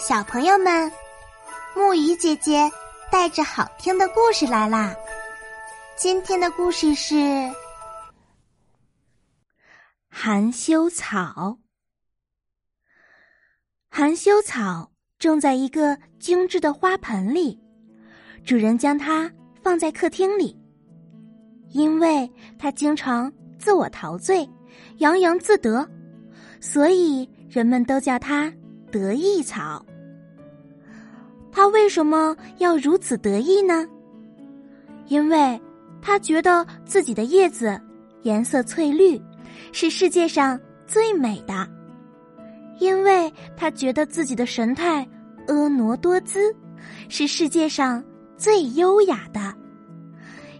小朋友们，木鱼姐姐带着好听的故事来啦！今天的故事是含羞草。含羞草种在一个精致的花盆里，主人将它放在客厅里，因为它经常自我陶醉、洋洋自得，所以人们都叫它得意草。他为什么要如此得意呢？因为他觉得自己的叶子颜色翠绿，是世界上最美的；因为他觉得自己的神态婀娜多姿，是世界上最优雅的；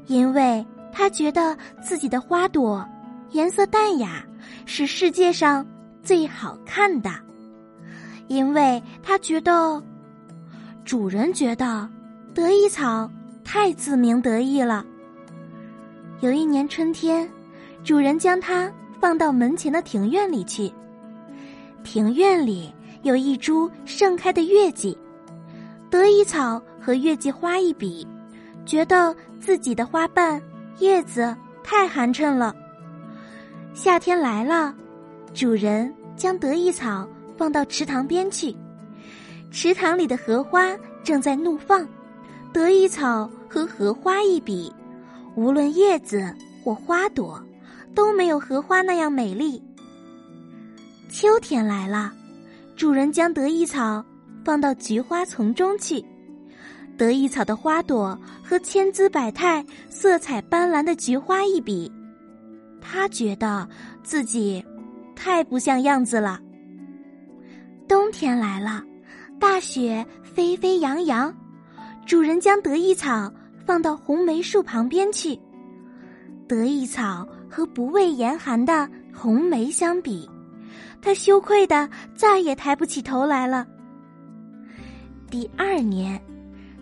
因为他觉得自己的花朵颜色淡雅，是世界上最好看的；因为他觉得。主人觉得得意草太自鸣得意了。有一年春天，主人将它放到门前的庭院里去。庭院里有一株盛开的月季，得意草和月季花一比，觉得自己的花瓣叶子太寒碜了。夏天来了，主人将得意草放到池塘边去。池塘里的荷花正在怒放，得意草和荷花一比，无论叶子或花朵，都没有荷花那样美丽。秋天来了，主人将得意草放到菊花丛中去，得意草的花朵和千姿百态、色彩斑斓的菊花一比，他觉得自己太不像样子了。冬天来了。大雪飞飞扬扬，主人将得意草放到红梅树旁边去。得意草和不畏严寒的红梅相比，他羞愧的再也抬不起头来了。第二年，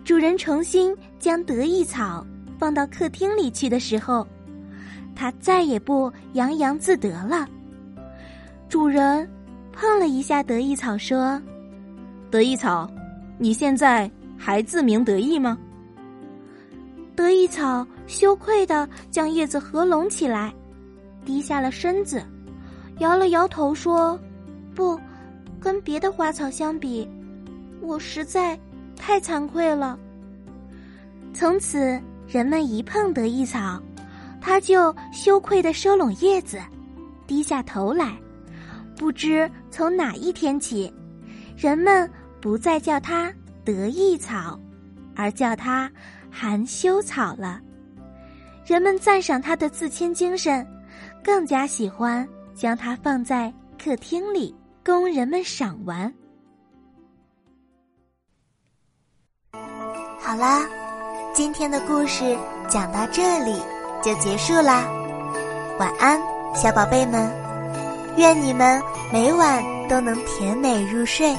主人重新将得意草放到客厅里去的时候，他再也不洋洋自得了。主人碰了一下得意草，说。得意草，你现在还自鸣得意吗？得意草羞愧的将叶子合拢起来，低下了身子，摇了摇头说：“不，跟别的花草相比，我实在太惭愧了。”从此，人们一碰得意草，它就羞愧的收拢叶子，低下头来。不知从哪一天起。人们不再叫它得意草，而叫它含羞草了。人们赞赏它的自谦精神，更加喜欢将它放在客厅里供人们赏玩。好啦，今天的故事讲到这里就结束啦。晚安，小宝贝们，愿你们每晚都能甜美入睡。